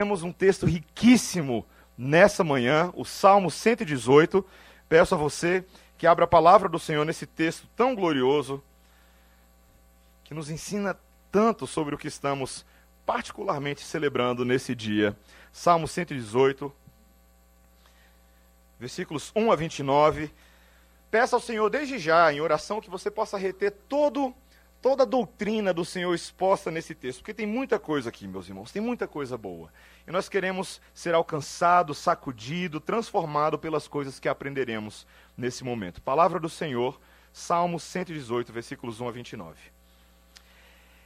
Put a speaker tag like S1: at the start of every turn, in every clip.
S1: Temos um texto riquíssimo nessa manhã, o Salmo 118. Peço a você que abra a palavra do Senhor nesse texto tão glorioso, que nos ensina tanto sobre o que estamos particularmente celebrando nesse dia. Salmo 118, versículos 1 a 29. Peça ao Senhor desde já, em oração, que você possa reter todo toda a doutrina do Senhor exposta nesse texto, porque tem muita coisa aqui, meus irmãos, tem muita coisa boa. E nós queremos ser alcançado, sacudido, transformado pelas coisas que aprenderemos nesse momento. Palavra do Senhor, Salmo 118, versículos 1 a 29.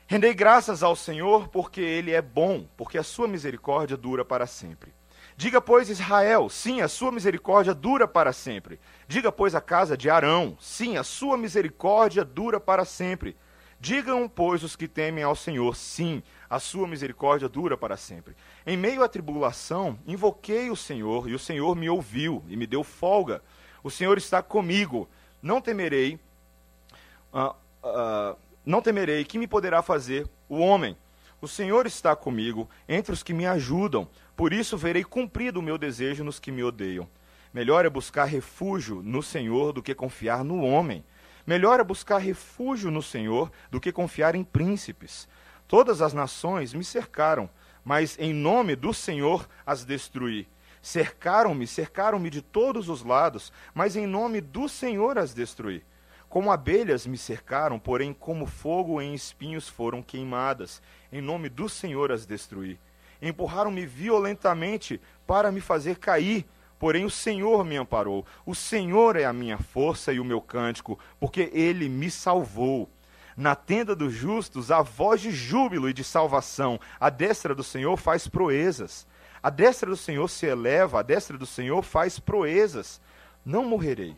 S1: Rendei graças ao Senhor, porque ele é bom, porque a sua misericórdia dura para sempre. Diga, pois, Israel, sim, a sua misericórdia dura para sempre. Diga, pois, a casa de Arão, sim, a sua misericórdia dura para sempre. Digam, pois, os que temem ao Senhor, sim, a sua misericórdia dura para sempre. Em meio à tribulação, invoquei o Senhor, e o Senhor me ouviu e me deu folga. O Senhor está comigo, não temerei, uh, uh, não temerei, que me poderá fazer o homem? O Senhor está comigo, entre os que me ajudam, por isso verei cumprido o meu desejo nos que me odeiam. Melhor é buscar refúgio no Senhor do que confiar no homem. Melhor é buscar refúgio no Senhor do que confiar em príncipes. Todas as nações me cercaram, mas em nome do Senhor as destruí. Cercaram-me, cercaram-me de todos os lados, mas em nome do Senhor as destruí. Como abelhas me cercaram, porém como fogo em espinhos foram queimadas. Em nome do Senhor as destruí. Empurraram-me violentamente para me fazer cair, Porém, o Senhor me amparou. O Senhor é a minha força e o meu cântico, porque ele me salvou. Na tenda dos justos há voz de júbilo e de salvação. A destra do Senhor faz proezas. A destra do Senhor se eleva, a destra do Senhor faz proezas. Não morrerei,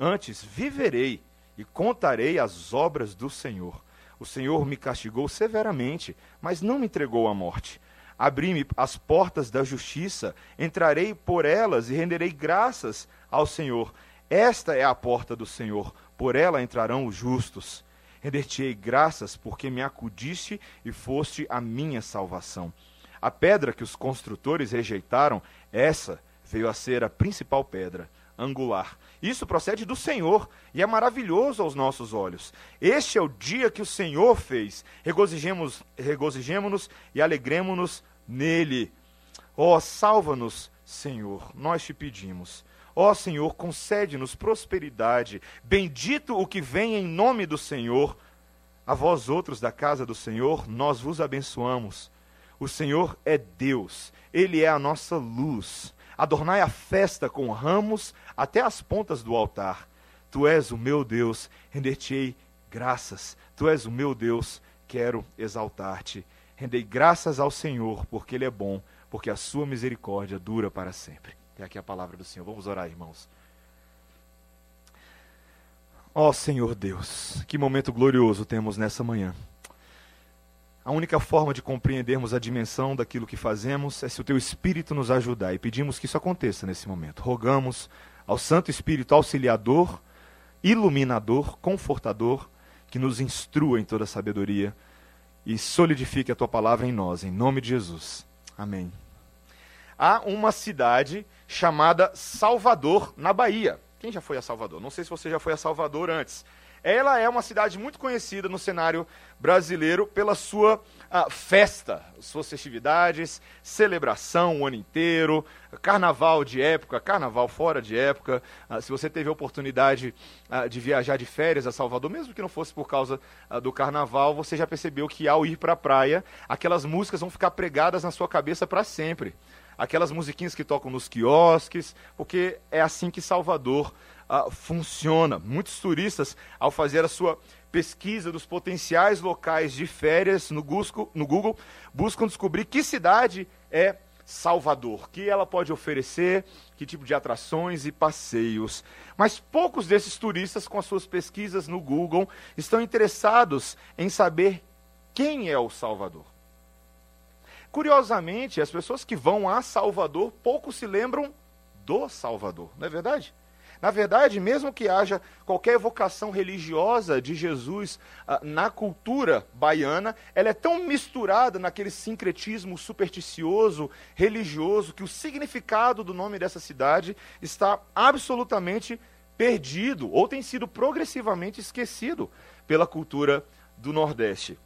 S1: antes viverei e contarei as obras do Senhor. O Senhor me castigou severamente, mas não me entregou à morte. Abri-me as portas da justiça, entrarei por elas e renderei graças ao Senhor. Esta é a porta do Senhor, por ela entrarão os justos. Render-te-ei graças, porque me acudiste e foste a minha salvação. A pedra que os construtores rejeitaram, essa veio a ser a principal pedra, angular. Isso procede do Senhor e é maravilhoso aos nossos olhos. Este é o dia que o Senhor fez. Regozijemos-nos regozijemos e alegremos-nos nele. Ó, oh, salva-nos, Senhor, nós te pedimos. Ó Senhor, concede-nos prosperidade. Bendito o que vem em nome do Senhor. A vós outros da casa do Senhor, nós vos abençoamos. O Senhor é Deus, Ele é a nossa luz. Adornai a festa com ramos até as pontas do altar. Tu és o meu Deus, render-te-ei graças. Tu és o meu Deus, quero exaltar-te. Rendei graças ao Senhor, porque Ele é bom, porque a sua misericórdia dura para sempre. É aqui a palavra do Senhor. Vamos orar, irmãos. Ó oh, Senhor Deus, que momento glorioso temos nessa manhã. A única forma de compreendermos a dimensão daquilo que fazemos é se o Teu Espírito nos ajudar. E pedimos que isso aconteça nesse momento. Rogamos ao Santo Espírito Auxiliador, Iluminador, Confortador, que nos instrua em toda sabedoria e solidifique a Tua palavra em nós, em nome de Jesus. Amém. Há uma cidade chamada Salvador, na Bahia. Quem já foi a Salvador? Não sei se você já foi a Salvador antes. Ela é uma cidade muito conhecida no cenário brasileiro pela sua uh, festa, suas festividades, celebração o ano inteiro, carnaval de época, carnaval fora de época. Uh, se você teve a oportunidade uh, de viajar de férias a Salvador, mesmo que não fosse por causa do carnaval, você já percebeu que ao ir para a praia, aquelas músicas vão ficar pregadas na sua cabeça para sempre aquelas musiquinhas que tocam nos quiosques, porque é assim que Salvador uh, funciona. Muitos turistas, ao fazer a sua pesquisa dos potenciais locais de férias no, Gusco, no Google, buscam descobrir que cidade é Salvador, que ela pode oferecer, que tipo de atrações e passeios. Mas poucos desses turistas, com as suas pesquisas no Google, estão interessados em saber quem é o Salvador. Curiosamente, as pessoas que vão a Salvador pouco se lembram do Salvador, não é verdade? Na verdade, mesmo que haja qualquer evocação religiosa de Jesus ah, na cultura baiana, ela é tão misturada naquele sincretismo supersticioso, religioso, que o significado do nome dessa cidade está absolutamente perdido ou tem sido progressivamente esquecido pela cultura do Nordeste.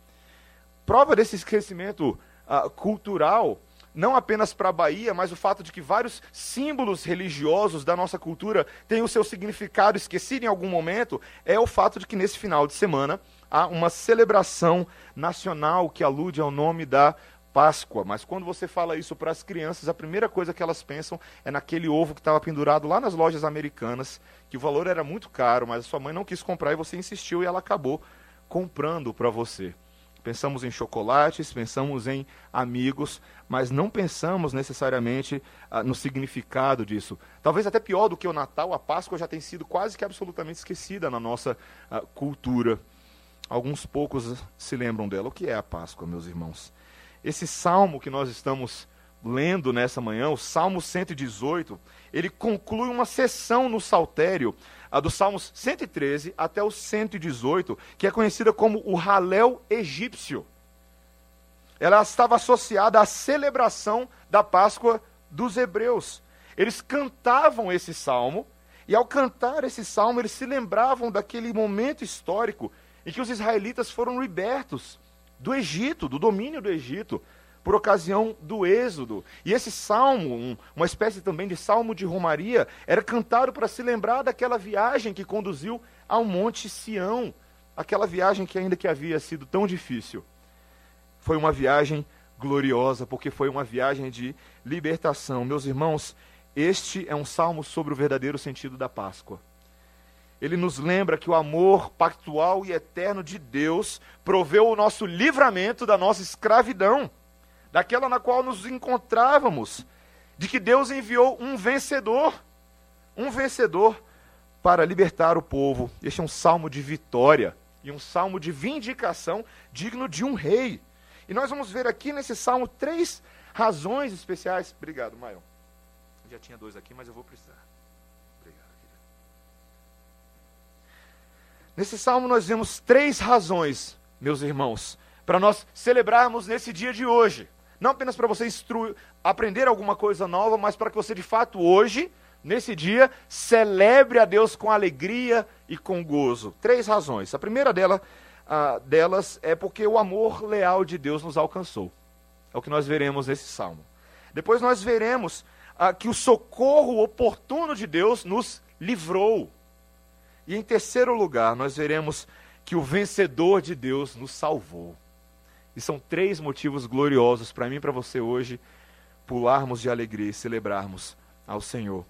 S1: Prova desse esquecimento uh, cultural não apenas para a Bahia, mas o fato de que vários símbolos religiosos da nossa cultura têm o seu significado esquecido em algum momento, é o fato de que nesse final de semana há uma celebração nacional que alude ao nome da Páscoa. Mas quando você fala isso para as crianças, a primeira coisa que elas pensam é naquele ovo que estava pendurado lá nas lojas americanas, que o valor era muito caro, mas a sua mãe não quis comprar e você insistiu e ela acabou comprando para você. Pensamos em chocolates, pensamos em amigos, mas não pensamos necessariamente ah, no significado disso. Talvez até pior do que o Natal, a Páscoa já tem sido quase que absolutamente esquecida na nossa ah, cultura. Alguns poucos se lembram dela. O que é a Páscoa, meus irmãos? Esse salmo que nós estamos lendo nessa manhã, o Salmo 118, ele conclui uma sessão no Saltério a dos Salmos 113 até o 118, que é conhecida como o Halel egípcio. Ela estava associada à celebração da Páscoa dos hebreus. Eles cantavam esse salmo, e ao cantar esse salmo, eles se lembravam daquele momento histórico em que os israelitas foram libertos do Egito, do domínio do Egito por ocasião do Êxodo. E esse salmo, um, uma espécie também de salmo de romaria, era cantado para se lembrar daquela viagem que conduziu ao Monte Sião, aquela viagem que ainda que havia sido tão difícil, foi uma viagem gloriosa, porque foi uma viagem de libertação. Meus irmãos, este é um salmo sobre o verdadeiro sentido da Páscoa. Ele nos lembra que o amor pactual e eterno de Deus proveu o nosso livramento da nossa escravidão daquela na qual nos encontrávamos, de que Deus enviou um vencedor, um vencedor para libertar o povo. Este é um salmo de vitória e um salmo de vindicação digno de um rei. E nós vamos ver aqui nesse salmo três razões especiais. Obrigado, Maior. Já tinha dois aqui, mas eu vou precisar. Obrigado, querido. Nesse salmo nós vemos três razões, meus irmãos, para nós celebrarmos nesse dia de hoje. Não apenas para você instruir, aprender alguma coisa nova, mas para que você de fato hoje, nesse dia, celebre a Deus com alegria e com gozo. Três razões. A primeira dela, delas é porque o amor leal de Deus nos alcançou. É o que nós veremos nesse salmo. Depois nós veremos que o socorro oportuno de Deus nos livrou. E em terceiro lugar, nós veremos que o vencedor de Deus nos salvou. E são três motivos gloriosos para mim e para você hoje pularmos de alegria e celebrarmos ao Senhor.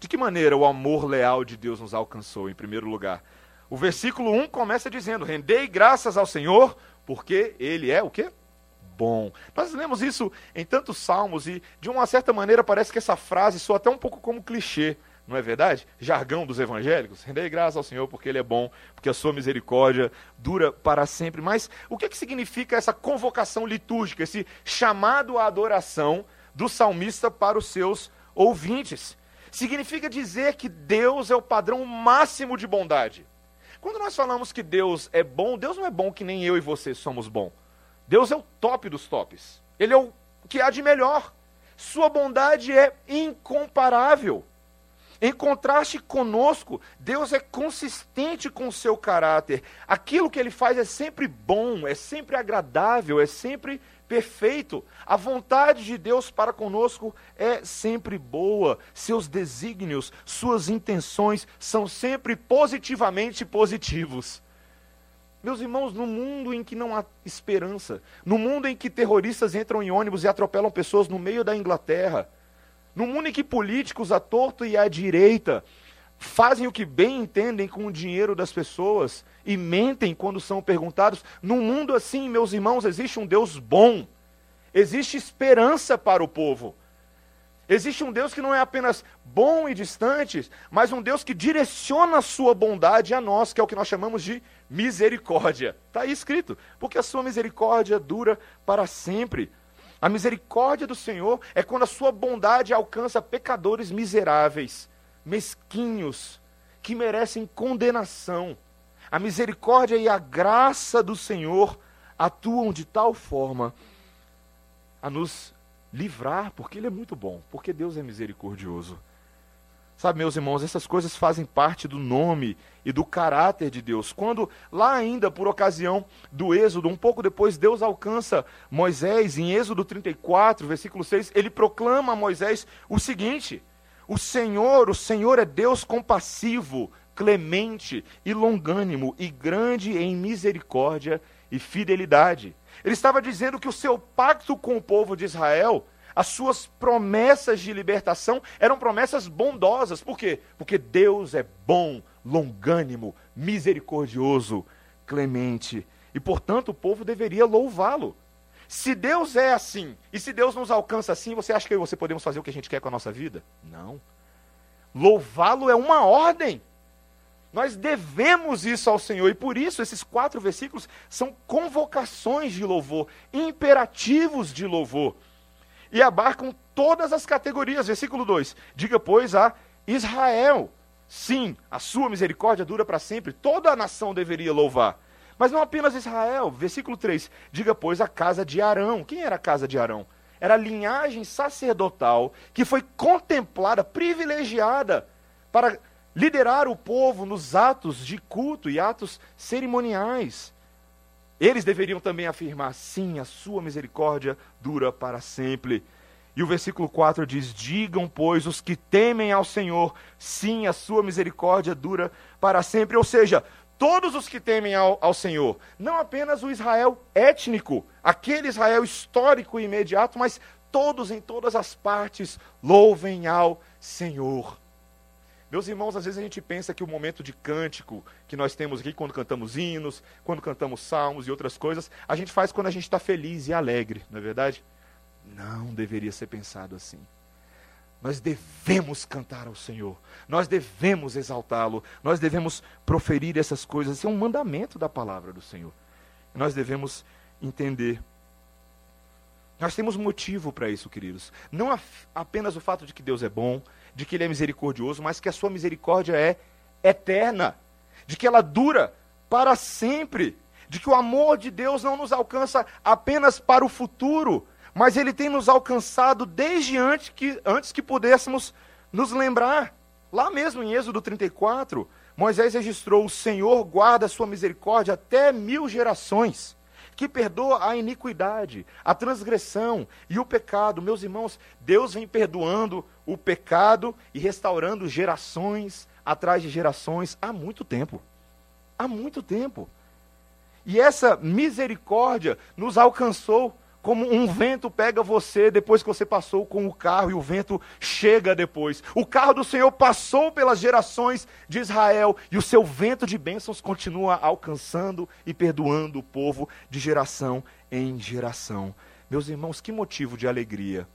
S1: De que maneira o amor leal de Deus nos alcançou, em primeiro lugar? O versículo 1 começa dizendo: Rendei graças ao Senhor, porque Ele é o quê? Bom. Nós lemos isso em tantos salmos e, de uma certa maneira, parece que essa frase soa até um pouco como clichê não é verdade? Jargão dos evangélicos. Rendei graças ao Senhor porque Ele é bom, porque a sua misericórdia dura para sempre. Mas o que, que significa essa convocação litúrgica, esse chamado à adoração do salmista para os seus ouvintes? Significa dizer que Deus é o padrão máximo de bondade. Quando nós falamos que Deus é bom, Deus não é bom que nem eu e você somos bom. Deus é o top dos tops. Ele é o que há de melhor. Sua bondade é incomparável. Em contraste conosco, Deus é consistente com o seu caráter. Aquilo que ele faz é sempre bom, é sempre agradável, é sempre perfeito. A vontade de Deus para conosco é sempre boa. Seus desígnios, suas intenções são sempre positivamente positivos. Meus irmãos, no mundo em que não há esperança, no mundo em que terroristas entram em ônibus e atropelam pessoas no meio da Inglaterra, no mundo em que políticos à torto e à direita fazem o que bem entendem com o dinheiro das pessoas e mentem quando são perguntados, num mundo assim, meus irmãos, existe um Deus bom. Existe esperança para o povo. Existe um Deus que não é apenas bom e distante, mas um Deus que direciona a sua bondade a nós, que é o que nós chamamos de misericórdia. Está aí escrito, porque a sua misericórdia dura para sempre. A misericórdia do Senhor é quando a sua bondade alcança pecadores miseráveis, mesquinhos, que merecem condenação. A misericórdia e a graça do Senhor atuam de tal forma a nos livrar, porque Ele é muito bom, porque Deus é misericordioso. Sabe, meus irmãos, essas coisas fazem parte do nome e do caráter de Deus. Quando, lá ainda, por ocasião do Êxodo, um pouco depois, Deus alcança Moisés, em Êxodo 34, versículo 6, ele proclama a Moisés o seguinte: O Senhor, o Senhor é Deus compassivo, clemente e longânimo, e grande em misericórdia e fidelidade. Ele estava dizendo que o seu pacto com o povo de Israel as suas promessas de libertação eram promessas bondosas. Por quê? Porque Deus é bom, longânimo, misericordioso, clemente. E, portanto, o povo deveria louvá-lo. Se Deus é assim, e se Deus nos alcança assim, você acha que eu e você podemos fazer o que a gente quer com a nossa vida? Não. Louvá-lo é uma ordem. Nós devemos isso ao Senhor, e por isso esses quatro versículos são convocações de louvor, imperativos de louvor e abarcam todas as categorias. Versículo 2: Diga, pois, a Israel: sim, a sua misericórdia dura para sempre, toda a nação deveria louvar. Mas não apenas Israel. Versículo 3: Diga, pois, a casa de Arão. Quem era a casa de Arão? Era a linhagem sacerdotal que foi contemplada, privilegiada, para liderar o povo nos atos de culto e atos cerimoniais. Eles deveriam também afirmar: sim, a sua misericórdia dura para sempre. E o versículo 4 diz: Digam, pois, os que temem ao Senhor, sim, a sua misericórdia dura para sempre. Ou seja, todos os que temem ao, ao, Senhor, não apenas o Israel étnico, aquele Israel histórico e imediato, mas todos em todas as partes louvem ao Senhor. Meus irmãos, às vezes a gente pensa que o momento de cântico que nós temos aqui, quando cantamos hinos, quando cantamos salmos e outras coisas, a gente faz quando a gente está feliz e alegre, não é verdade? Não deveria ser pensado assim. Nós devemos cantar ao Senhor, nós devemos exaltá-lo, nós devemos proferir essas coisas. Isso é um mandamento da palavra do Senhor. Nós devemos entender. Nós temos motivo para isso, queridos. Não apenas o fato de que Deus é bom, de que ele é misericordioso, mas que a sua misericórdia é eterna, de que ela dura para sempre, de que o amor de Deus não nos alcança apenas para o futuro, mas ele tem nos alcançado desde antes que, antes que pudéssemos nos lembrar. Lá mesmo em Êxodo 34, Moisés registrou: O Senhor guarda a sua misericórdia até mil gerações que perdoa a iniquidade, a transgressão e o pecado. Meus irmãos, Deus vem perdoando o pecado e restaurando gerações atrás de gerações há muito tempo. Há muito tempo. E essa misericórdia nos alcançou como um vento pega você depois que você passou com o carro e o vento chega depois. O carro do Senhor passou pelas gerações de Israel e o seu vento de bênçãos continua alcançando e perdoando o povo de geração em geração. Meus irmãos, que motivo de alegria.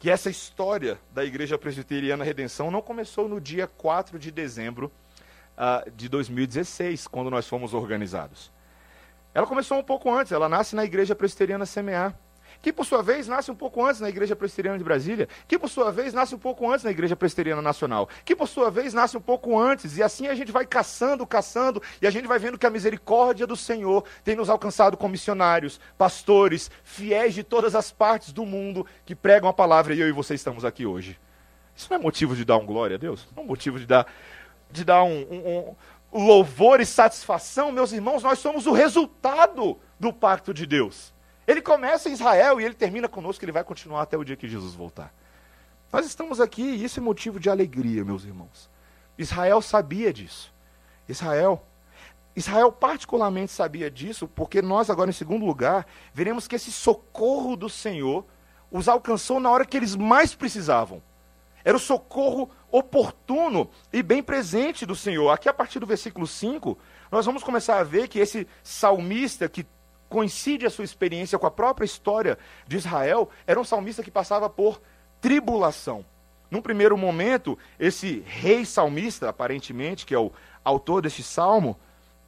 S1: Que essa história da Igreja Presbiteriana Redenção não começou no dia 4 de dezembro uh, de 2016, quando nós fomos organizados. Ela começou um pouco antes, ela nasce na Igreja Presbiteriana Semear, que por sua vez nasce um pouco antes na Igreja Presbiteriana de Brasília, que por sua vez nasce um pouco antes na Igreja Presbiteriana Nacional, que por sua vez nasce um pouco antes, e assim a gente vai caçando, caçando, e a gente vai vendo que a misericórdia do Senhor tem nos alcançado com missionários, pastores, fiéis de todas as partes do mundo que pregam a palavra, e eu e você estamos aqui hoje. Isso não é motivo de dar um glória a Deus? Não é motivo de dar, de dar um, um, louvor e satisfação, meus irmãos, nós somos o resultado do pacto de Deus. Ele começa em Israel e ele termina conosco, ele vai continuar até o dia que Jesus voltar. Nós estamos aqui e isso é motivo de alegria, meus irmãos. Israel sabia disso. Israel, Israel particularmente sabia disso, porque nós agora em segundo lugar, veremos que esse socorro do Senhor os alcançou na hora que eles mais precisavam. Era o socorro oportuno e bem presente do Senhor. Aqui, a partir do versículo 5, nós vamos começar a ver que esse salmista, que coincide a sua experiência com a própria história de Israel, era um salmista que passava por tribulação. Num primeiro momento, esse rei salmista, aparentemente, que é o autor deste salmo,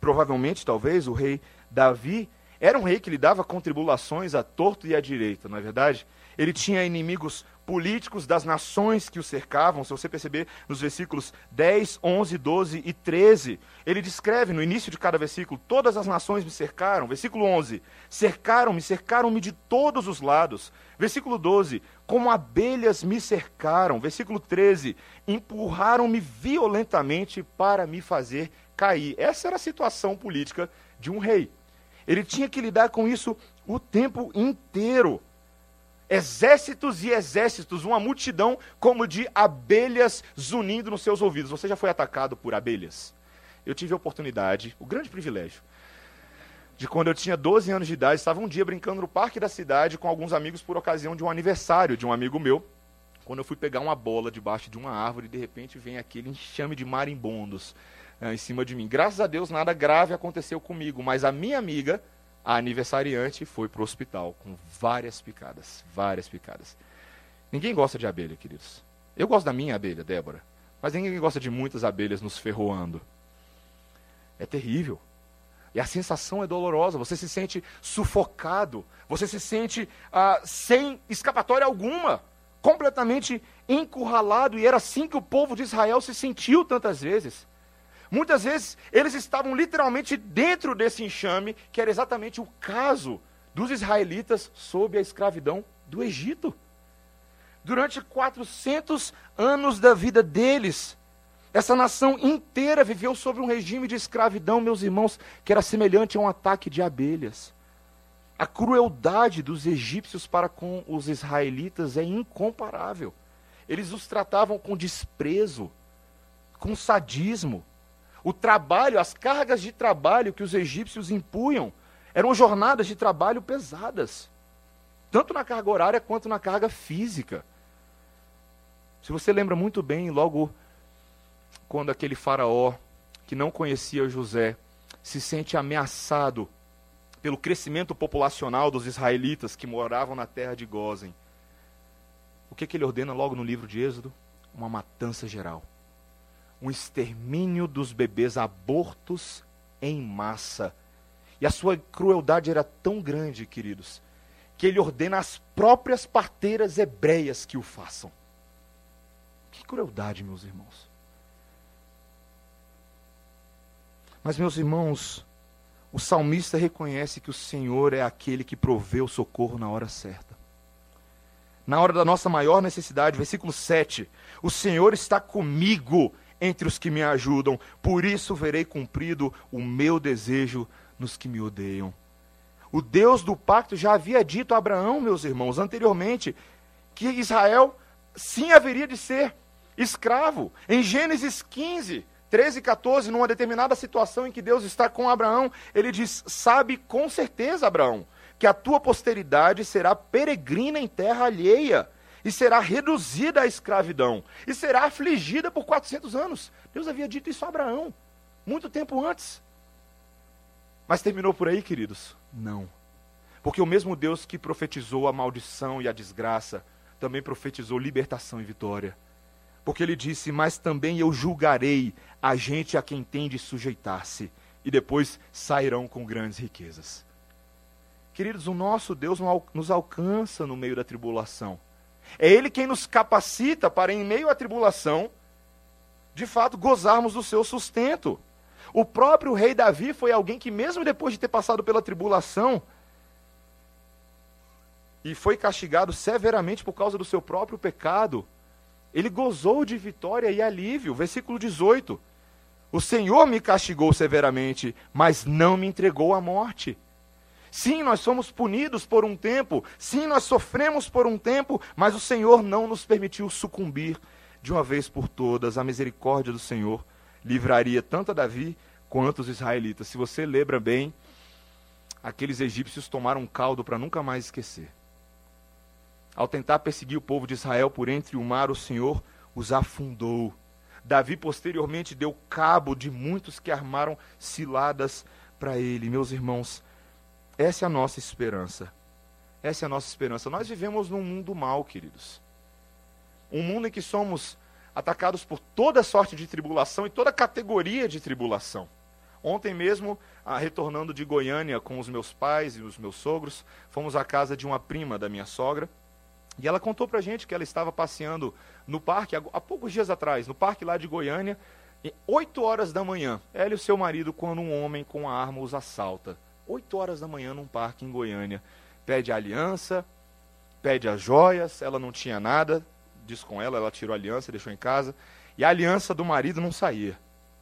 S1: provavelmente, talvez, o rei Davi, era um rei que lidava com tribulações à torto e à direita, não é verdade? Ele tinha inimigos políticos das nações que o cercavam. Se você perceber nos versículos 10, 11, 12 e 13, ele descreve no início de cada versículo: Todas as nações me cercaram. Versículo 11: Cercaram-me, cercaram-me de todos os lados. Versículo 12: Como abelhas me cercaram. Versículo 13: Empurraram-me violentamente para me fazer cair. Essa era a situação política de um rei. Ele tinha que lidar com isso o tempo inteiro exércitos e exércitos, uma multidão como de abelhas zunindo nos seus ouvidos. Você já foi atacado por abelhas? Eu tive a oportunidade, o grande privilégio, de quando eu tinha 12 anos de idade, estava um dia brincando no parque da cidade com alguns amigos por ocasião de um aniversário de um amigo meu. Quando eu fui pegar uma bola debaixo de uma árvore, de repente vem aquele enxame de marimbondos eh, em cima de mim. Graças a Deus nada grave aconteceu comigo, mas a minha amiga a aniversariante foi para o hospital com várias picadas, várias picadas. Ninguém gosta de abelha, queridos. Eu gosto da minha abelha, Débora, mas ninguém gosta de muitas abelhas nos ferroando. É terrível. E a sensação é dolorosa. Você se sente sufocado. Você se sente ah, sem escapatória alguma. Completamente encurralado. E era assim que o povo de Israel se sentiu tantas vezes. Muitas vezes eles estavam literalmente dentro desse enxame, que era exatamente o caso dos israelitas sob a escravidão do Egito. Durante 400 anos da vida deles, essa nação inteira viveu sob um regime de escravidão, meus irmãos, que era semelhante a um ataque de abelhas. A crueldade dos egípcios para com os israelitas é incomparável. Eles os tratavam com desprezo, com sadismo. O trabalho, as cargas de trabalho que os egípcios impunham eram jornadas de trabalho pesadas, tanto na carga horária quanto na carga física. Se você lembra muito bem, logo quando aquele faraó que não conhecia José se sente ameaçado pelo crescimento populacional dos israelitas que moravam na terra de Gozen, o que, que ele ordena logo no livro de Êxodo? Uma matança geral um extermínio dos bebês abortos em massa. E a sua crueldade era tão grande, queridos, que ele ordena às próprias parteiras hebreias que o façam. Que crueldade, meus irmãos. Mas, meus irmãos, o salmista reconhece que o Senhor é aquele que provê o socorro na hora certa. Na hora da nossa maior necessidade, versículo 7. O Senhor está comigo, entre os que me ajudam, por isso verei cumprido o meu desejo nos que me odeiam. O Deus do pacto já havia dito a Abraão, meus irmãos, anteriormente, que Israel sim haveria de ser escravo. Em Gênesis 15, 13 e 14, numa determinada situação em que Deus está com Abraão, ele diz: Sabe com certeza, Abraão, que a tua posteridade será peregrina em terra alheia e será reduzida à escravidão, e será afligida por 400 anos. Deus havia dito isso a Abraão, muito tempo antes. Mas terminou por aí, queridos? Não. Porque o mesmo Deus que profetizou a maldição e a desgraça, também profetizou libertação e vitória. Porque ele disse: Mas também eu julgarei a gente a quem tem de sujeitar-se, e depois sairão com grandes riquezas. Queridos, o nosso Deus nos alcança no meio da tribulação. É Ele quem nos capacita para, em meio à tribulação, de fato gozarmos do seu sustento. O próprio rei Davi foi alguém que, mesmo depois de ter passado pela tribulação, e foi castigado severamente por causa do seu próprio pecado, ele gozou de vitória e alívio. Versículo 18: O Senhor me castigou severamente, mas não me entregou à morte. Sim, nós somos punidos por um tempo, sim, nós sofremos por um tempo, mas o Senhor não nos permitiu sucumbir de uma vez por todas. A misericórdia do Senhor livraria tanto a Davi quanto os israelitas. Se você lembra bem, aqueles egípcios tomaram um caldo para nunca mais esquecer. Ao tentar perseguir o povo de Israel por entre o mar, o Senhor os afundou. Davi posteriormente deu cabo de muitos que armaram ciladas para ele. Meus irmãos, essa é a nossa esperança. Essa é a nossa esperança. Nós vivemos num mundo mal, queridos. Um mundo em que somos atacados por toda sorte de tribulação e toda categoria de tribulação. Ontem mesmo, ah, retornando de Goiânia com os meus pais e os meus sogros, fomos à casa de uma prima da minha sogra. E ela contou pra gente que ela estava passeando no parque, há poucos dias atrás, no parque lá de Goiânia, e 8 horas da manhã, ela e o seu marido, quando um homem com a arma os assalta. 8 horas da manhã num parque em Goiânia. Pede a aliança, pede as joias, ela não tinha nada, diz com ela, ela tirou a aliança, deixou em casa, e a aliança do marido não saía,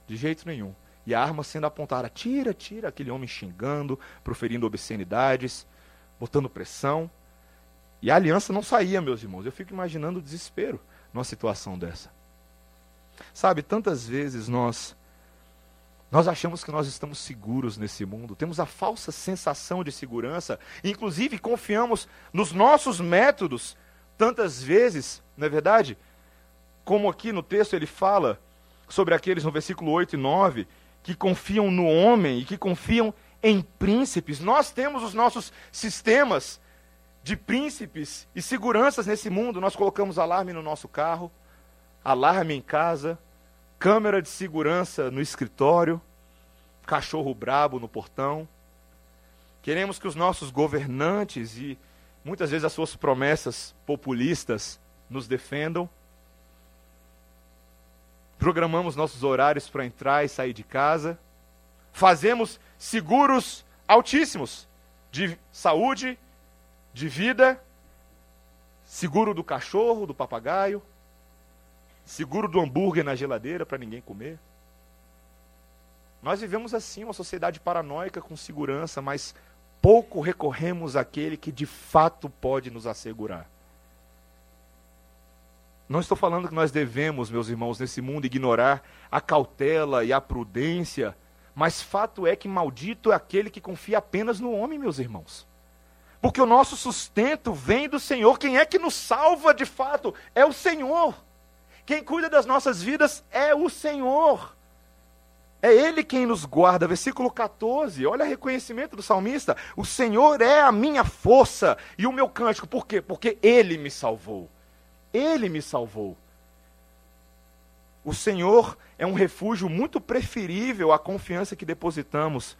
S1: de jeito nenhum. E a arma sendo apontada, tira, tira, aquele homem xingando, proferindo obscenidades, botando pressão. E a aliança não saía, meus irmãos. Eu fico imaginando o desespero numa situação dessa. Sabe, tantas vezes nós nós achamos que nós estamos seguros nesse mundo, temos a falsa sensação de segurança, inclusive confiamos nos nossos métodos, tantas vezes, não é verdade? Como aqui no texto ele fala sobre aqueles no versículo 8 e 9 que confiam no homem e que confiam em príncipes. Nós temos os nossos sistemas de príncipes e seguranças nesse mundo. Nós colocamos alarme no nosso carro, alarme em casa, câmera de segurança no escritório, cachorro brabo no portão. Queremos que os nossos governantes e muitas vezes as suas promessas populistas nos defendam. Programamos nossos horários para entrar e sair de casa. Fazemos seguros altíssimos de saúde, de vida, seguro do cachorro, do papagaio, seguro do hambúrguer na geladeira para ninguém comer. Nós vivemos assim, uma sociedade paranoica com segurança, mas pouco recorremos àquele que de fato pode nos assegurar. Não estou falando que nós devemos, meus irmãos, nesse mundo ignorar a cautela e a prudência, mas fato é que maldito é aquele que confia apenas no homem, meus irmãos. Porque o nosso sustento vem do Senhor. Quem é que nos salva de fato? É o Senhor. Quem cuida das nossas vidas é o Senhor. É Ele quem nos guarda. Versículo 14, olha o reconhecimento do salmista. O Senhor é a minha força e o meu cântico. Por quê? Porque Ele me salvou. Ele me salvou. O Senhor é um refúgio muito preferível à confiança que depositamos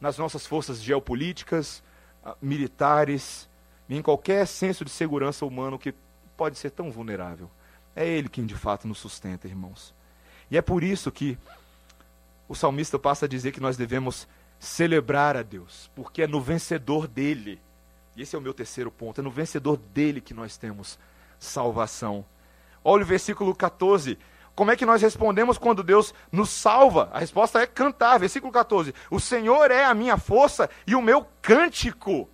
S1: nas nossas forças geopolíticas, ah, militares, em qualquer senso de segurança humano que pode ser tão vulnerável. É Ele quem de fato nos sustenta, irmãos. E é por isso que o salmista passa a dizer que nós devemos celebrar a Deus, porque é no vencedor dele. E esse é o meu terceiro ponto, é no vencedor dele que nós temos salvação. Olha o versículo 14. Como é que nós respondemos quando Deus nos salva? A resposta é cantar. Versículo 14. O Senhor é a minha força e o meu cântico,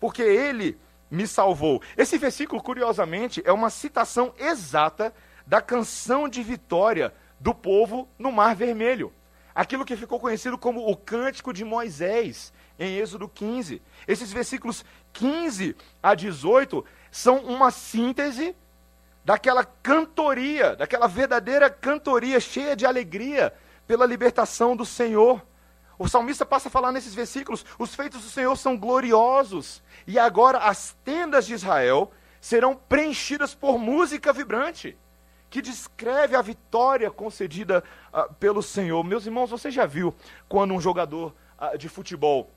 S1: porque ele me salvou. Esse versículo, curiosamente, é uma citação exata da canção de vitória do povo no Mar Vermelho aquilo que ficou conhecido como o Cântico de Moisés, em Êxodo 15. Esses versículos 15 a 18 são uma síntese daquela cantoria, daquela verdadeira cantoria cheia de alegria pela libertação do Senhor. O salmista passa a falar nesses versículos: os feitos do Senhor são gloriosos, e agora as tendas de Israel serão preenchidas por música vibrante que descreve a vitória concedida uh, pelo Senhor. Meus irmãos, você já viu quando um jogador uh, de futebol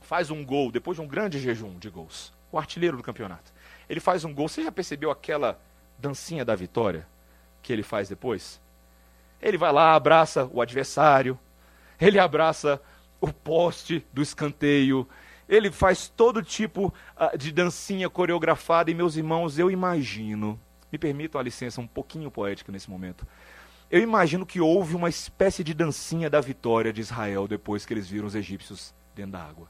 S1: faz um gol depois de um grande jejum de gols? O artilheiro do campeonato. Ele faz um gol. Você já percebeu aquela dancinha da vitória que ele faz depois? Ele vai lá, abraça o adversário, ele abraça o poste do escanteio, ele faz todo tipo uh, de dancinha coreografada. E, meus irmãos, eu imagino me permitam a licença um pouquinho poética nesse momento. Eu imagino que houve uma espécie de dancinha da vitória de Israel depois que eles viram os egípcios dentro da água.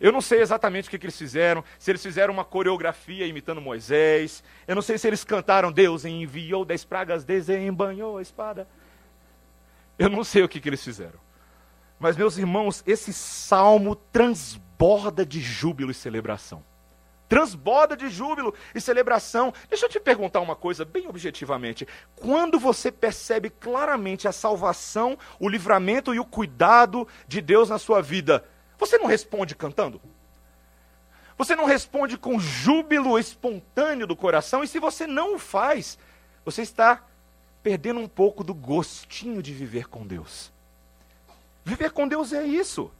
S1: Eu não sei exatamente o que, que, eles fizeram, se eles fizeram uma coreografia imitando Moisés. Eu não sei se eles cantaram Deus enviou dez pragas, desembanhou a espada. Eu não sei o que, que eles fizeram. Mas, meus irmãos, esse salmo transborda de júbilo e celebração transborda de júbilo e celebração. Deixa eu te perguntar uma coisa bem objetivamente. Quando você percebe claramente a salvação, o livramento e o cuidado de Deus na sua vida, você não responde cantando? Você não responde com júbilo espontâneo do coração? E se você não o faz, você está perdendo um pouco do gostinho de viver com Deus. Viver com Deus é isso.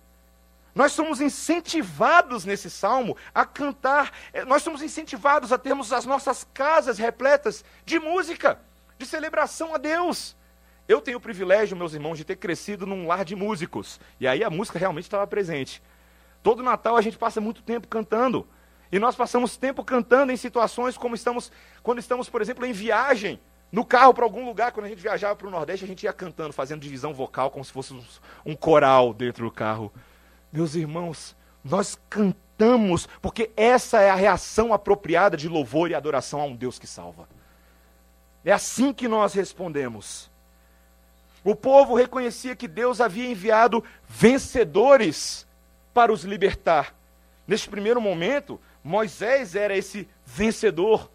S1: Nós somos incentivados nesse salmo a cantar, eh, nós somos incentivados a termos as nossas casas repletas de música, de celebração a Deus. Eu tenho o privilégio, meus irmãos, de ter crescido num lar de músicos, e aí a música realmente estava presente. Todo Natal a gente passa muito tempo cantando, e nós passamos tempo cantando em situações como estamos, quando estamos, por exemplo, em viagem, no carro para algum lugar, quando a gente viajava para o Nordeste, a gente ia cantando, fazendo divisão vocal, como se fosse um coral dentro do carro. Meus irmãos, nós cantamos porque essa é a reação apropriada de louvor e adoração a um Deus que salva. É assim que nós respondemos. O povo reconhecia que Deus havia enviado vencedores para os libertar. Neste primeiro momento, Moisés era esse vencedor,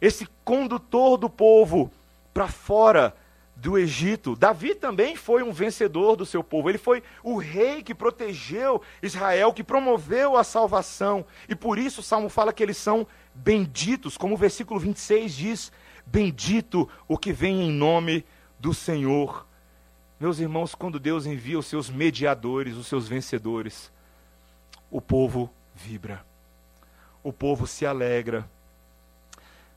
S1: esse condutor do povo para fora do Egito. Davi também foi um vencedor do seu povo. Ele foi o rei que protegeu Israel, que promoveu a salvação. E por isso o salmo fala que eles são benditos, como o versículo 26 diz: Bendito o que vem em nome do Senhor. Meus irmãos, quando Deus envia os seus mediadores, os seus vencedores, o povo vibra, o povo se alegra.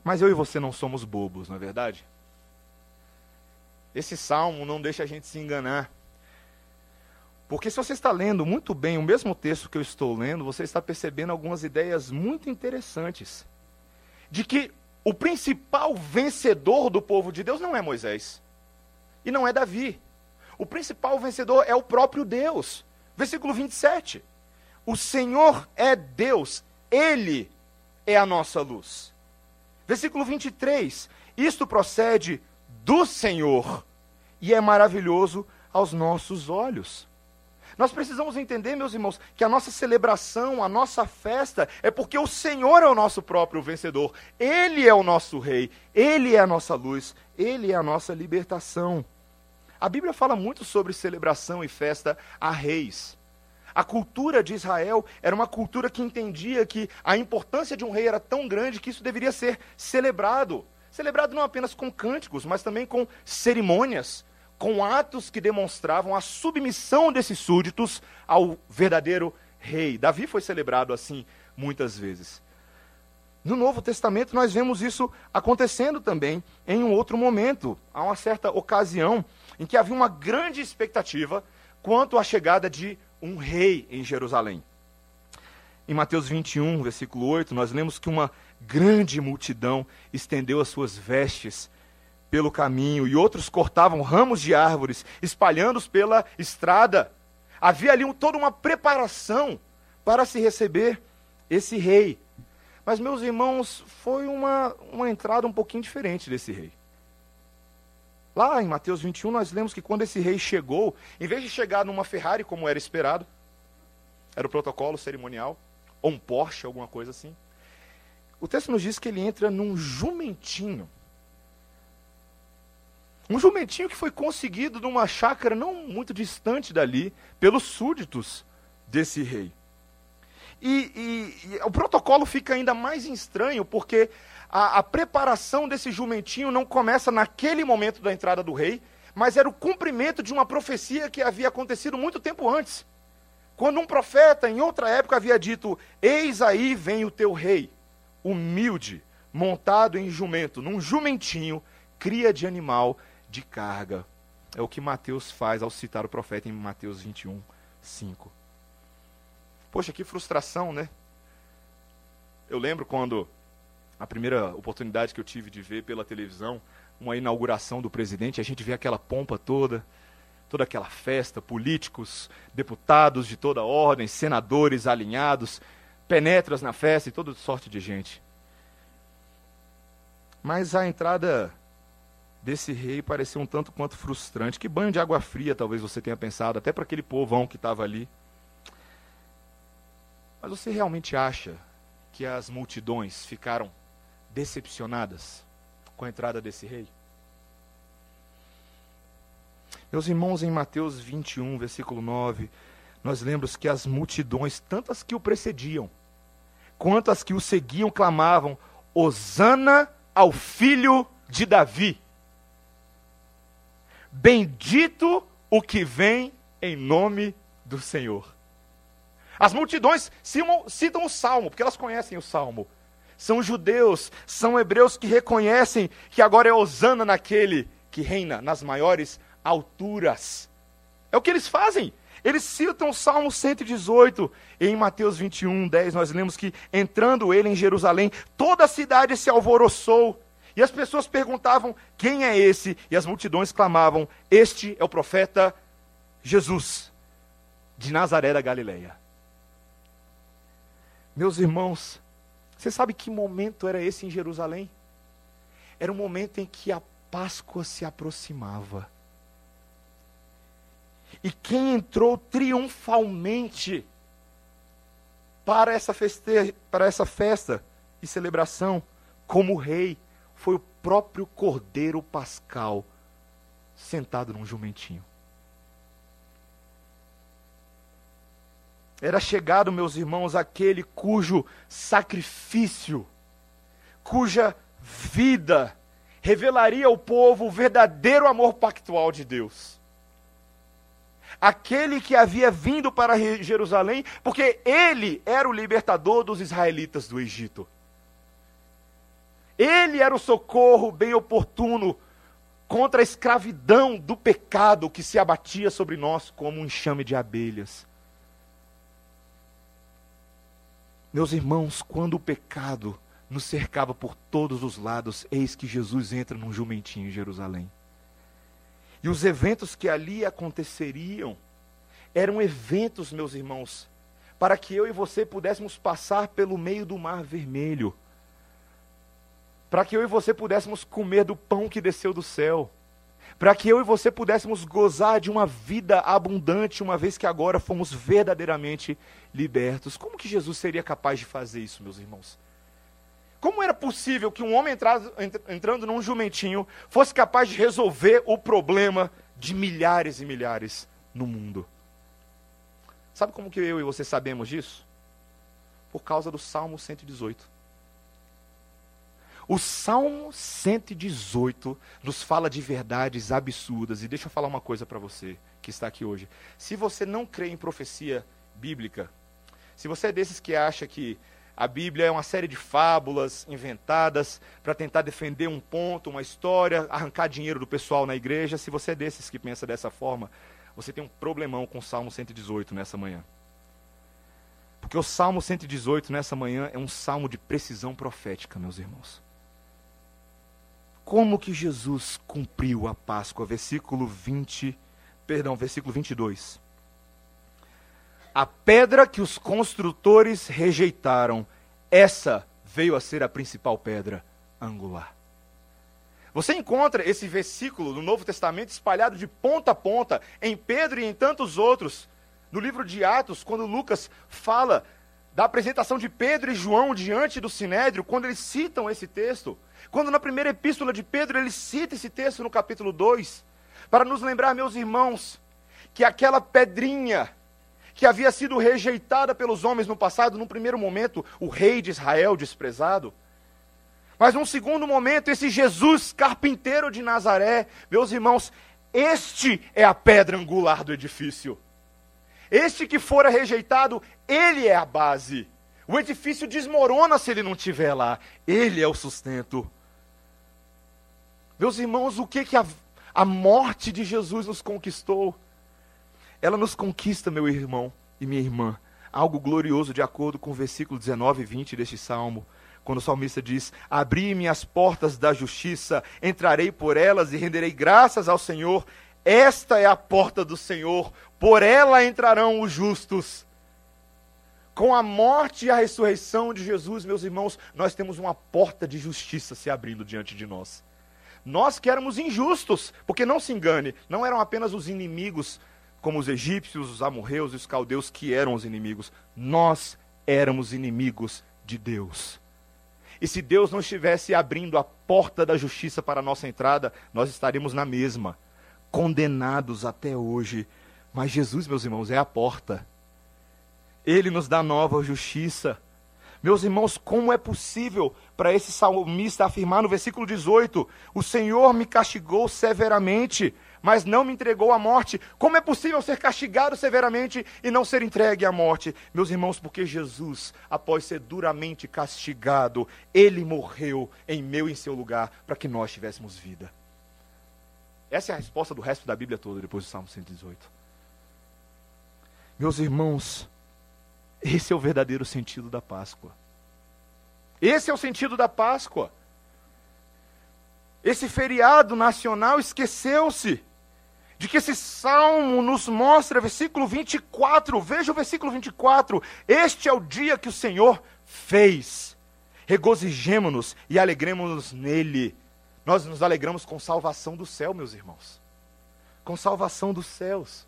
S1: Mas eu e você não somos bobos, não é verdade? Esse salmo não deixa a gente se enganar. Porque se você está lendo muito bem o mesmo texto que eu estou lendo, você está percebendo algumas ideias muito interessantes. De que o principal vencedor do povo de Deus não é Moisés. E não é Davi. O principal vencedor é o próprio Deus. Versículo 27. O Senhor é Deus, Ele é a nossa luz. Versículo 23. Isto procede do Senhor e é maravilhoso aos nossos olhos. Nós precisamos entender, meus irmãos, que a nossa celebração, a nossa festa, é porque o Senhor é o nosso próprio vencedor. Ele é o nosso rei, ele é a nossa luz, ele é a nossa libertação. A Bíblia fala muito sobre celebração e festa a reis. A cultura de Israel era uma cultura que entendia que a importância de um rei era tão grande que isso deveria ser celebrado. Celebrado não apenas com cânticos, mas também com cerimônias, com atos que demonstravam a submissão desses súditos ao verdadeiro rei. Davi foi celebrado assim muitas vezes. No Novo Testamento, nós vemos isso acontecendo também em um outro momento. Há uma certa ocasião em que havia uma grande expectativa quanto à chegada de um rei em Jerusalém. Em Mateus 21, versículo 8, nós lemos que uma grande multidão estendeu as suas vestes pelo caminho e outros cortavam ramos de árvores, espalhando-os pela estrada. Havia ali um, toda uma preparação para se receber esse rei. Mas, meus irmãos, foi uma, uma entrada um pouquinho diferente desse rei. Lá em Mateus 21, nós lemos que quando esse rei chegou, em vez de chegar numa Ferrari, como era esperado, era o protocolo cerimonial, ou um Porsche, alguma coisa assim. O texto nos diz que ele entra num jumentinho. Um jumentinho que foi conseguido numa chácara não muito distante dali, pelos súditos desse rei. E, e, e, o protocolo fica ainda mais estranho, porque a, a preparação desse jumentinho não começa naquele momento da entrada do rei, mas era o cumprimento de uma profecia que havia acontecido muito tempo antes. Quando um profeta, em outra época, havia dito: Eis aí vem o teu rei, humilde, montado em jumento, num jumentinho, cria de animal de carga. É o que Mateus faz ao citar o profeta em Mateus 21, 5. Poxa, que frustração, né? Eu lembro quando a primeira oportunidade que eu tive de ver pela televisão uma inauguração do presidente, a gente vê aquela pompa toda, toda aquela festa, políticos, deputados de toda ordem, senadores alinhados, penetras na festa e toda sorte de gente. Mas a entrada desse rei pareceu um tanto quanto frustrante. Que banho de água fria, talvez você tenha pensado, até para aquele povão que estava ali. Mas você realmente acha que as multidões ficaram decepcionadas com a entrada desse rei? Meus irmãos, em Mateus 21, versículo 9, nós lembramos que as multidões, tantas que o precediam, quanto as que o seguiam clamavam: Hosana ao filho de Davi. Bendito o que vem em nome do Senhor. As multidões citam o salmo, porque elas conhecem o salmo. São judeus, são hebreus que reconhecem que agora é Osana naquele que reina nas maiores alturas. É o que eles fazem. Eles citam o Salmo 118. E em Mateus 21, 10, nós lemos que, entrando ele em Jerusalém, toda a cidade se alvoroçou. E as pessoas perguntavam: quem é esse? E as multidões clamavam: Este é o profeta Jesus, de Nazaré da Galileia. Meus irmãos, você sabe que momento era esse em Jerusalém? Era um momento em que a Páscoa se aproximava. E quem entrou triunfalmente para essa, feste... para essa festa e celebração como rei foi o próprio Cordeiro Pascal sentado num jumentinho. Era chegado, meus irmãos, aquele cujo sacrifício, cuja vida revelaria ao povo o verdadeiro amor pactual de Deus aquele que havia vindo para Jerusalém, porque ele era o libertador dos israelitas do Egito. Ele era o socorro bem oportuno contra a escravidão do pecado que se abatia sobre nós como um enxame de abelhas. Meus irmãos, quando o pecado nos cercava por todos os lados, eis que Jesus entra num jumentinho em Jerusalém. E os eventos que ali aconteceriam eram eventos, meus irmãos, para que eu e você pudéssemos passar pelo meio do mar vermelho. Para que eu e você pudéssemos comer do pão que desceu do céu. Para que eu e você pudéssemos gozar de uma vida abundante, uma vez que agora fomos verdadeiramente libertos. Como que Jesus seria capaz de fazer isso, meus irmãos? Como era possível que um homem entrando num jumentinho fosse capaz de resolver o problema de milhares e milhares no mundo? Sabe como que eu e você sabemos disso? Por causa do Salmo 118. O Salmo 118 nos fala de verdades absurdas. E deixa eu falar uma coisa para você que está aqui hoje. Se você não crê em profecia bíblica, se você é desses que acha que a Bíblia é uma série de fábulas inventadas para tentar defender um ponto, uma história, arrancar dinheiro do pessoal na igreja. Se você é desses que pensa dessa forma, você tem um problemão com o Salmo 118 nessa manhã. Porque o Salmo 118 nessa manhã é um salmo de precisão profética, meus irmãos. Como que Jesus cumpriu a Páscoa? Versículo 20, perdão, versículo 22. A pedra que os construtores rejeitaram, essa veio a ser a principal pedra angular. Você encontra esse versículo no Novo Testamento espalhado de ponta a ponta em Pedro e em tantos outros. No livro de Atos, quando Lucas fala da apresentação de Pedro e João diante do Sinédrio, quando eles citam esse texto. Quando na primeira epístola de Pedro ele cita esse texto no capítulo 2, para nos lembrar, meus irmãos, que aquela pedrinha que havia sido rejeitada pelos homens no passado, num primeiro momento, o rei de Israel desprezado. Mas num segundo momento, esse Jesus carpinteiro de Nazaré, meus irmãos, este é a pedra angular do edifício. Este que fora rejeitado, ele é a base. O edifício desmorona se ele não estiver lá. Ele é o sustento. Meus irmãos, o que, que a, a morte de Jesus nos conquistou? ela nos conquista, meu irmão e minha irmã, algo glorioso de acordo com o versículo 19 e 20 deste salmo, quando o salmista diz: Abri-me as portas da justiça, entrarei por elas e renderei graças ao Senhor. Esta é a porta do Senhor, por ela entrarão os justos. Com a morte e a ressurreição de Jesus, meus irmãos, nós temos uma porta de justiça se abrindo diante de nós. Nós que éramos injustos, porque não se engane, não eram apenas os inimigos como os egípcios, os amorreus e os caldeus que eram os inimigos. Nós éramos inimigos de Deus. E se Deus não estivesse abrindo a porta da justiça para a nossa entrada, nós estaríamos na mesma, condenados até hoje. Mas Jesus, meus irmãos, é a porta. Ele nos dá nova justiça. Meus irmãos, como é possível para esse salmista afirmar no versículo 18: O Senhor me castigou severamente, mas não me entregou à morte? Como é possível ser castigado severamente e não ser entregue à morte? Meus irmãos, porque Jesus, após ser duramente castigado, ele morreu em meu e em seu lugar para que nós tivéssemos vida. Essa é a resposta do resto da Bíblia toda, depois do Salmo 118. Meus irmãos, esse é o verdadeiro sentido da Páscoa. Esse é o sentido da Páscoa. Esse feriado nacional esqueceu-se de que esse salmo nos mostra, versículo 24, veja o versículo 24: Este é o dia que o Senhor fez. Regozijemo-nos e alegremos-nos nele. Nós nos alegramos com salvação do céu, meus irmãos. Com salvação dos céus.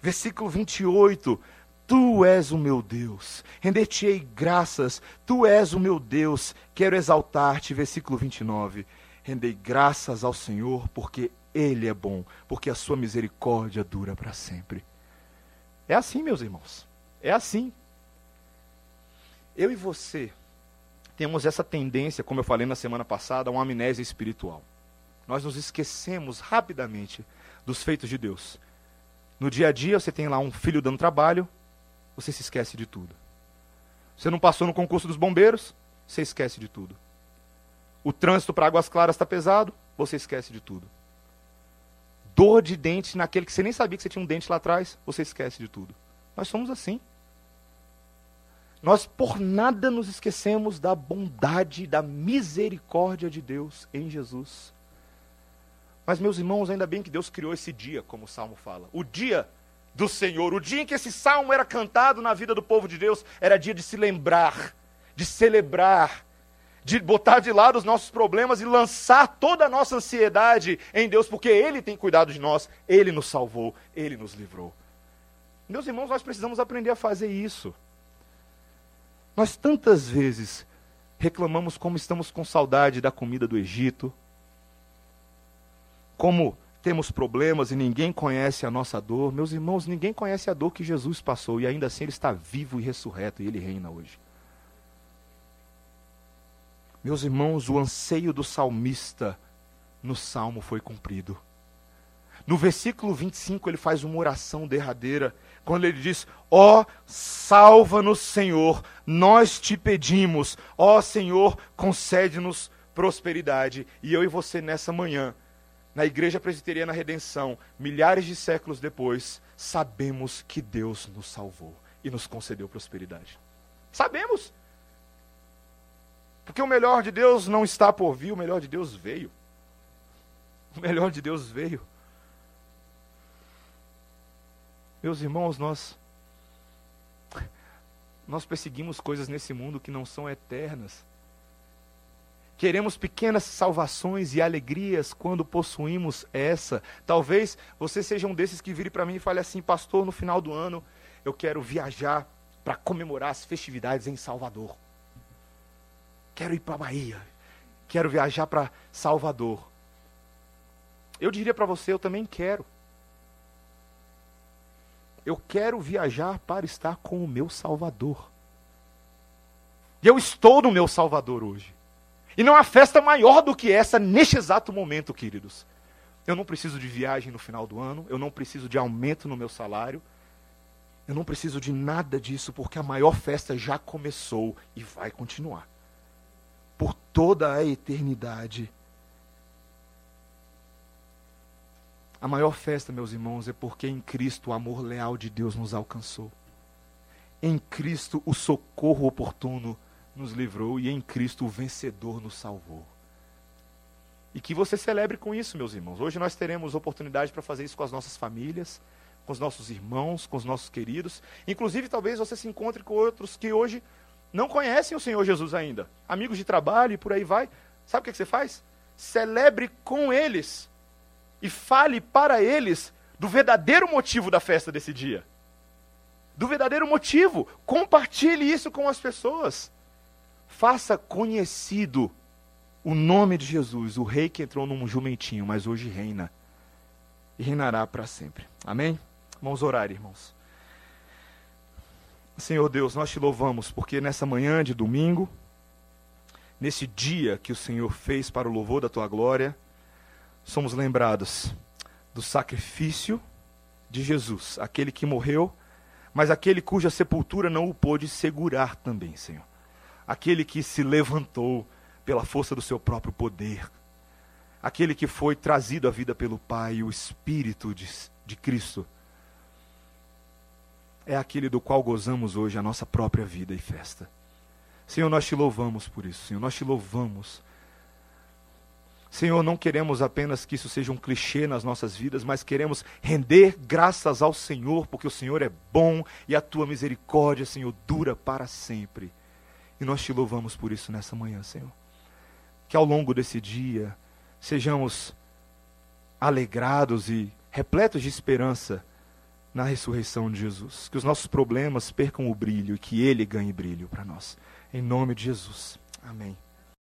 S1: Versículo 28. Tu és o meu Deus, render-te-ei graças, tu és o meu Deus, quero exaltar-te. Versículo 29. Rendei graças ao Senhor, porque Ele é bom, porque a sua misericórdia dura para sempre. É assim, meus irmãos, é assim. Eu e você temos essa tendência, como eu falei na semana passada, a uma amnésia espiritual. Nós nos esquecemos rapidamente dos feitos de Deus. No dia a dia, você tem lá um filho dando trabalho, você se esquece de tudo. Você não passou no concurso dos bombeiros, você esquece de tudo. O trânsito para Águas Claras está pesado, você esquece de tudo. Dor de dente naquele que você nem sabia que você tinha um dente lá atrás, você esquece de tudo. Nós somos assim. Nós por nada nos esquecemos da bondade, da misericórdia de Deus em Jesus. Mas, meus irmãos, ainda bem que Deus criou esse dia, como o salmo fala. O dia do Senhor. O dia em que esse salmo era cantado na vida do povo de Deus era dia de se lembrar, de celebrar, de botar de lado os nossos problemas e lançar toda a nossa ansiedade em Deus, porque Ele tem cuidado de nós, Ele nos salvou, Ele nos livrou. Meus irmãos, nós precisamos aprender a fazer isso. Nós tantas vezes reclamamos como estamos com saudade da comida do Egito, como temos problemas e ninguém conhece a nossa dor. Meus irmãos, ninguém conhece a dor que Jesus passou e ainda assim ele está vivo e ressurreto e ele reina hoje. Meus irmãos, o anseio do salmista no salmo foi cumprido. No versículo 25, ele faz uma oração derradeira, quando ele diz: Ó, oh, salva-nos, Senhor, nós te pedimos, ó oh, Senhor, concede-nos prosperidade. E eu e você nessa manhã na Igreja Presbiteriana Redenção, milhares de séculos depois, sabemos que Deus nos salvou e nos concedeu prosperidade. Sabemos. Porque o melhor de Deus não está por vir, o melhor de Deus veio. O melhor de Deus veio. Meus irmãos, nós nós perseguimos coisas nesse mundo que não são eternas. Queremos pequenas salvações e alegrias quando possuímos essa. Talvez você seja um desses que vire para mim e fale assim, pastor, no final do ano eu quero viajar para comemorar as festividades em Salvador. Quero ir para a Bahia. Quero viajar para Salvador. Eu diria para você, eu também quero. Eu quero viajar para estar com o meu Salvador. E eu estou no meu Salvador hoje. E não há festa maior do que essa neste exato momento, queridos. Eu não preciso de viagem no final do ano, eu não preciso de aumento no meu salário, eu não preciso de nada disso, porque a maior festa já começou e vai continuar. Por toda a eternidade. A maior festa, meus irmãos, é porque em Cristo o amor leal de Deus nos alcançou. Em Cristo o socorro oportuno nos livrou e em Cristo o vencedor nos salvou. E que você celebre com isso, meus irmãos. Hoje nós teremos oportunidade para fazer isso com as nossas famílias, com os nossos irmãos, com os nossos queridos. Inclusive, talvez você se encontre com outros que hoje não conhecem o Senhor Jesus ainda. Amigos de trabalho e por aí vai. Sabe o que você faz? Celebre com eles e fale para eles do verdadeiro motivo da festa desse dia. Do verdadeiro motivo. Compartilhe isso com as pessoas faça conhecido o nome de Jesus, o rei que entrou num jumentinho, mas hoje reina e reinará para sempre. Amém? Vamos orar, irmãos. Senhor Deus, nós te louvamos porque nessa manhã de domingo, nesse dia que o Senhor fez para o louvor da tua glória, somos lembrados do sacrifício de Jesus, aquele que morreu, mas aquele cuja sepultura não o pôde segurar também, Senhor. Aquele que se levantou pela força do seu próprio poder. Aquele que foi trazido à vida pelo Pai, o Espírito de, de Cristo. É aquele do qual gozamos hoje a nossa própria vida e festa. Senhor, nós te louvamos por isso, Senhor, nós te louvamos Senhor, não queremos apenas que isso seja um clichê nas nossas vidas, mas queremos render graças ao Senhor, porque o Senhor é bom e a tua misericórdia, Senhor, dura para sempre. E nós te louvamos por isso nessa manhã, Senhor. Que ao longo desse dia sejamos alegrados e repletos de esperança na ressurreição de Jesus. Que os nossos problemas percam o brilho e que Ele ganhe brilho para nós. Em nome de Jesus. Amém.